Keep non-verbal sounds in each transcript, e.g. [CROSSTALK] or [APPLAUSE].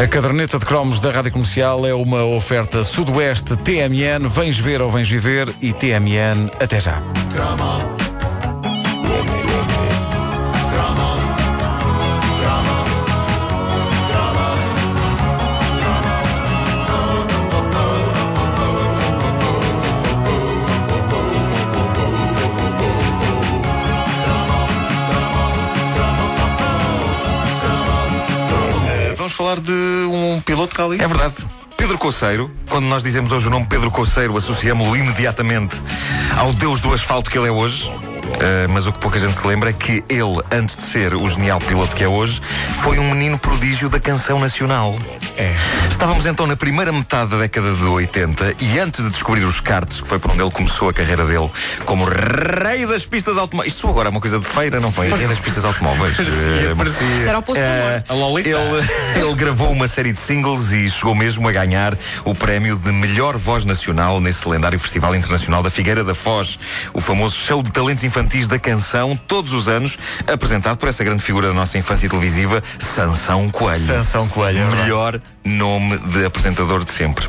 A caderneta de cromos da Rádio Comercial é uma oferta Sudoeste TMN. Vens ver ou vens viver e TMN até já. Falar de piloto que ali. É verdade. Pedro Coceiro, quando nós dizemos hoje o nome Pedro Coceiro, associamos-lo imediatamente ao deus do asfalto que ele é hoje. Uh, mas o que pouca gente se lembra é que ele, antes de ser o genial piloto que é hoje, foi um menino prodígio da canção nacional. É. Estávamos então na primeira metade da década de 80 e antes de descobrir os karts, que foi por onde ele começou a carreira dele, como rei das pistas automóveis. Isto agora é uma coisa de feira, não foi? Rei das pistas automóveis. [LAUGHS] Parecia, Uh, parecia. Era o posto da eh, morte. Ele, [LAUGHS] ele gravou uma série de singles e chegou mesmo a ganhar o prémio de melhor voz nacional nesse lendário Festival Internacional da Figueira da Foz, o famoso show de talentos infantis da canção, todos os anos, apresentado por essa grande figura da nossa infância televisiva, Sansão Coelho. Sansão Coelho. é. Melhor nome de apresentador de sempre.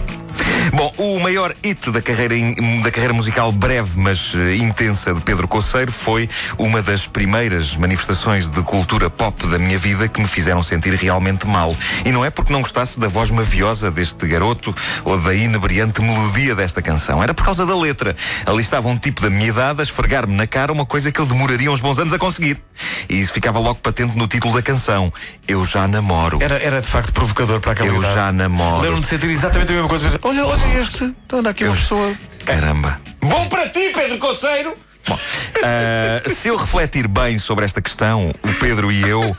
Bom, o maior hit da carreira, da carreira musical breve, mas eh, intensa de Pedro Coceiro foi uma das primeiras manifestações de cultura pop da minha vida que me fizeram sentir realmente mal. E não é porque não gostasse da voz maviosa deste garoto ou da inebriante melodia desta canção. Era por causa da letra. Ali estava um tipo da minha idade a esfregar-me na cara uma coisa que eu demoraria uns bons anos a conseguir. E isso ficava logo patente no título da canção. Eu já namoro. Era, era de facto provocador para aquela Eu idade. já namoro. Lembro-me de sentir exatamente a mesma coisa. Olha, olha este. Então anda aqui uma pessoa. Caramba. Bom para ti, Pedro Conceiro! Bom, ah, se eu refletir bem sobre esta questão, o Pedro e eu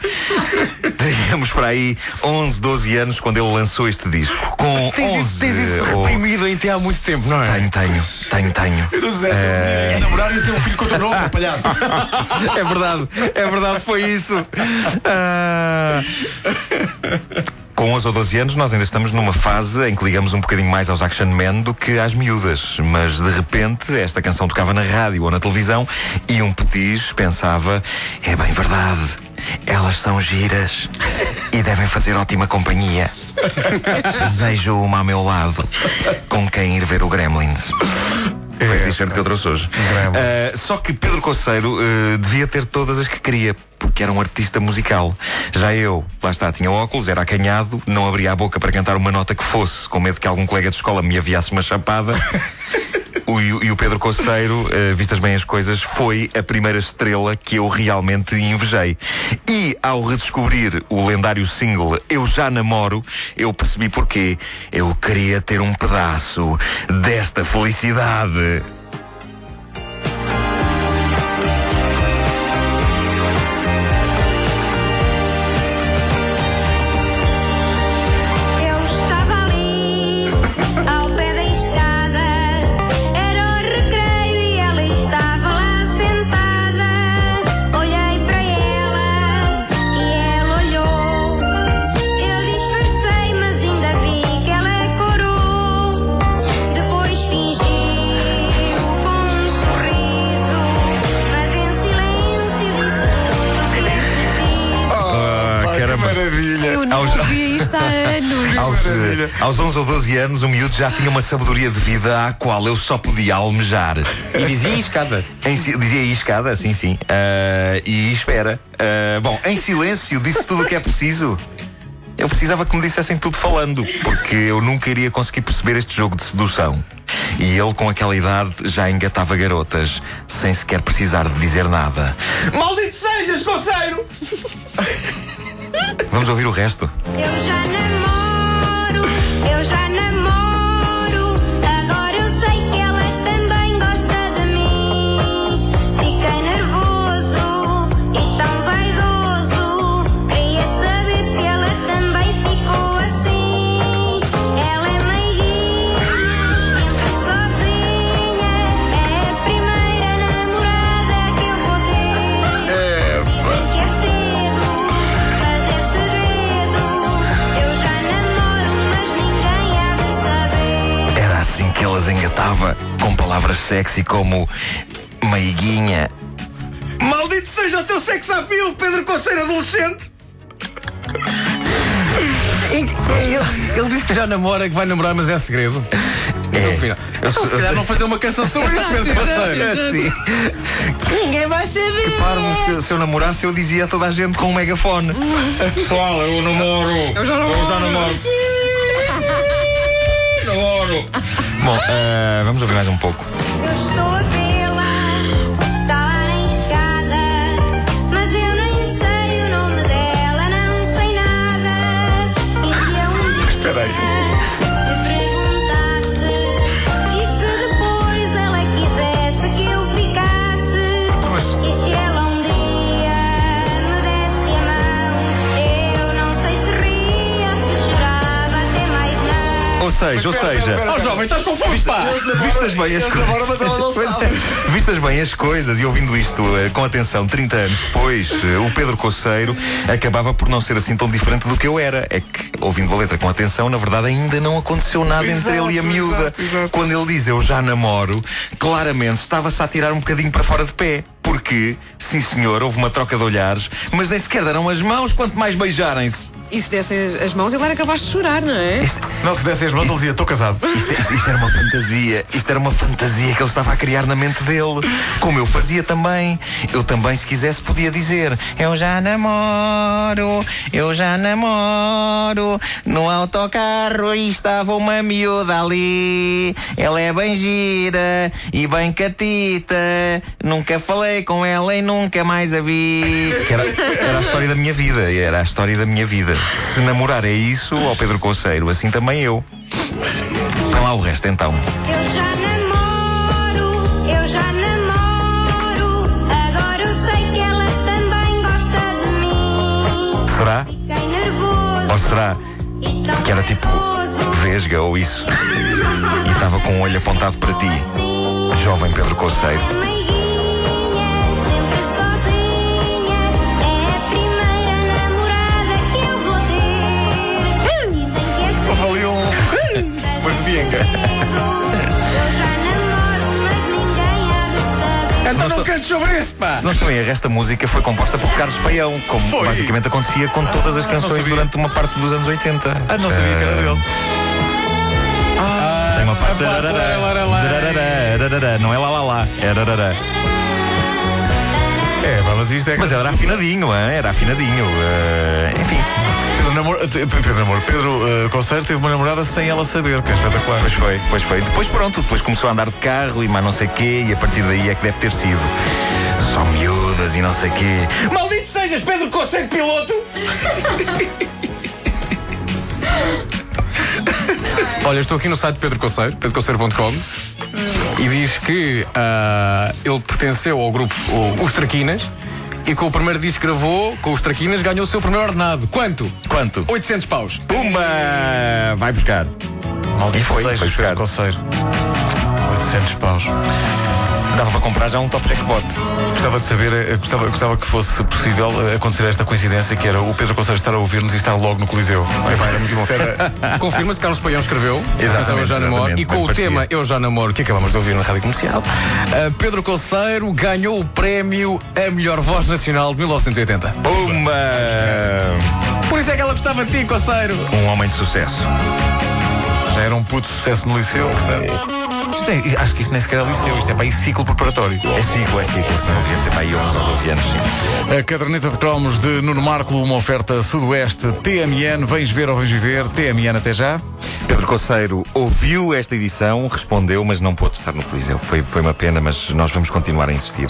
[LAUGHS] teríamos para aí 11, 12 anos quando ele lançou este disco. Com Tens 11 isso, tens isso ou- reprimido em ti há muito tempo, não é? Tenho, tenho, tenho, tenho. Tu disseste um dia namorar e ter um filho com o teu nome, [LAUGHS] palhaço. É verdade, é verdade, foi isso. Ah. [LAUGHS] Com 11 ou 12 anos, nós ainda estamos numa fase em que ligamos um bocadinho mais aos Action Men do que às miúdas. Mas de repente, esta canção tocava na rádio ou na televisão e um petis pensava: é bem verdade, elas são giras e devem fazer ótima companhia. [LAUGHS] Desejo uma ao meu lado, com quem ir ver o Gremlins. Foi a t-shirt que eu trouxe hoje. Uh, só que Pedro Coceiro uh, devia ter todas as que queria, porque era um artista musical. Já eu, lá está, tinha óculos, era acanhado, não abria a boca para cantar uma nota que fosse, com medo que algum colega de escola me aviasse uma chapada. [LAUGHS] O, e o- Pedro Coceiro, uh, vistas bem as coisas, foi a primeira estrela que eu realmente invejei. E ao redescobrir o lendário single Eu Já Namoro, eu percebi porquê. Eu queria ter um pedaço desta felicidade. Maravilha. Eu não Aos- ouvia isto há anos. Aos, eh, aos 11 ou 12 anos, o miúdo já tinha uma sabedoria de vida à qual eu só podia almejar. E dizia escada. Em dizia aí escada, sim, sim. Ah, e espera. Ah, bom, em silêncio, disse tudo o que é preciso. Eu precisava que me dissessem tudo falando, porque eu nunca iria conseguir perceber este jogo de sedução. E ele, com aquela idade, já engatava garotas, sem sequer precisar de dizer nada. Maldito sejas, coceiro! [LAUGHS] Vamos ouvir o resto? Eu já namoro, eu já namoro. Sexy como meiguinha. Maldito seja o teu sex appeal, Pedro Conceiro adolescente! Ele, ele diz que já namora, que vai namorar, mas é segredo. É. No final. Então, se calhar vão fazer uma canção sobre isso, Pedro Parceiro. Assim. Ninguém vai saber. Repare, se, eu- se eu namorasse, eu dizia a toda a gente com um megafone. Pessoal, eu namoro. Eu já namoro. Eu já namoro. [LAUGHS] namoro. Bom, eh, vamos ouvir mais um pouco. Eu estou a seja, ou seja. Ó jovem, estás confuso, pá! Vistas bem as coisas. sabe. Vistas bem as coisas e ouvindo isto eh, com atenção 30 anos depois, eh, o Pedro Coceiro acabava por não ser assim tão diferente do que eu era. É que, ouvindo a letra com atenção, na verdade ainda não aconteceu nada entre Exato, ele e a miúda. exato, exato. Quando ele diz eu já namoro, claramente estava-se a tirar um bocadinho para fora de pé. Porque, sim senhor, houve uma troca de olhares, mas nem sequer deram as mãos, quanto mais beijarem-se. E se desse as mãos, ele era capaz de chorar, não é? Não, se desse as mãos, ele dizia: Estou casado. [LAUGHS] Isto, isto era uma fantasia, isto era uma fantasia que ele estava a criar na mente dele, como eu fazia também. Eu também, se quisesse, podia dizer: Eu já namoro, eu já namoro. No autocarro estava uma miúda ali. Ela é bem gira e bem catita. Nunca falei com ela e nunca mais a vi. Era, era a história da minha vida, era a história da minha vida. Se namorar é isso, ó Pedro Conceiro, assim também eu. Vai lá o resto então. Eu já namoro, eu já namoro. Agora eu sei que ela também gosta de mim. Será? Fiquei nervoso. Ou será que era tipo vesga ou isso? E estava com o olho apontado para ti, Assim, jovem Pedro Coceiro. Se não estou em erro, esta música foi composta por Carlos Paião, como Foi. basicamente acontecia com todas as não canções sabia. durante uma parte dos anos 80. Ah, não sabia que era dele. Tem uma parte. Darará. Não é lá lá lá, é darará. É, mas isto é. Mas era afinadinho, hein? era afinadinho. eh, enfim, Pedro Namor. eh, Pedro Namor. Pedro Conceiro teve uma namorada sem ela saber, que é espetacular. pois foi, pois foi. Depois pronto, depois começou a andar de carro e mais não sei quê, e a partir daí é que deve ter sido. Só miúdas e não sei quê. Maldito sejas, Pedro Conceito Piloto! [LAUGHS] Olha, estou aqui no site de Pedro Conceiro, pedroconceiro.com, e diz que ah, ele pertenceu ao grupo o- Os Traquinas e com o primeiro disco que gravou, com os Traquinas, ganhou o seu primeiro ordenado. Quanto? Quanto? 800 paus. Pumba! Vai buscar. Maldito foi, sejas, foi buscar. Pedro Conceiro. 800 paus. Dava para comprar já um top jackpot. Gostava de saber, eh, gostava, gostava que fosse possível eh, acontecer esta coincidência que era o Pedro Conceiro estar a ouvir-nos e estar logo no Coliseu. É, pá, era muito bom. [LAUGHS] Confirma-se que Carlos Paião escreveu Exatamente, Eu Já Namoro e com o parecia. tema Eu Já Namoro, que acabamos de ouvir na rádio comercial, ah, Pedro Conceiro ganhou o prémio A Melhor Voz Nacional de 1980. Pumba! Por isso é que ela gostava de ti, Conceiro. Um homem de sucesso. Já era um puto sucesso no liceu, portanto. Isto nem- acho que isto nem sequer é liceu, isto é para aí ciclo preparatório. É ciclo, é ciclo, senão devia ter para aí 11 ou 12 anos, sim. A caderneta de cromos de Nuno Marco, uma oferta Sudoeste TMN. Vens ver ou vens viver? TMN até já. Pedro Coceiro ouviu esta edição, respondeu, mas não pôde estar no Coliseu. Foi, foi uma pena, mas nós vamos continuar a insistir.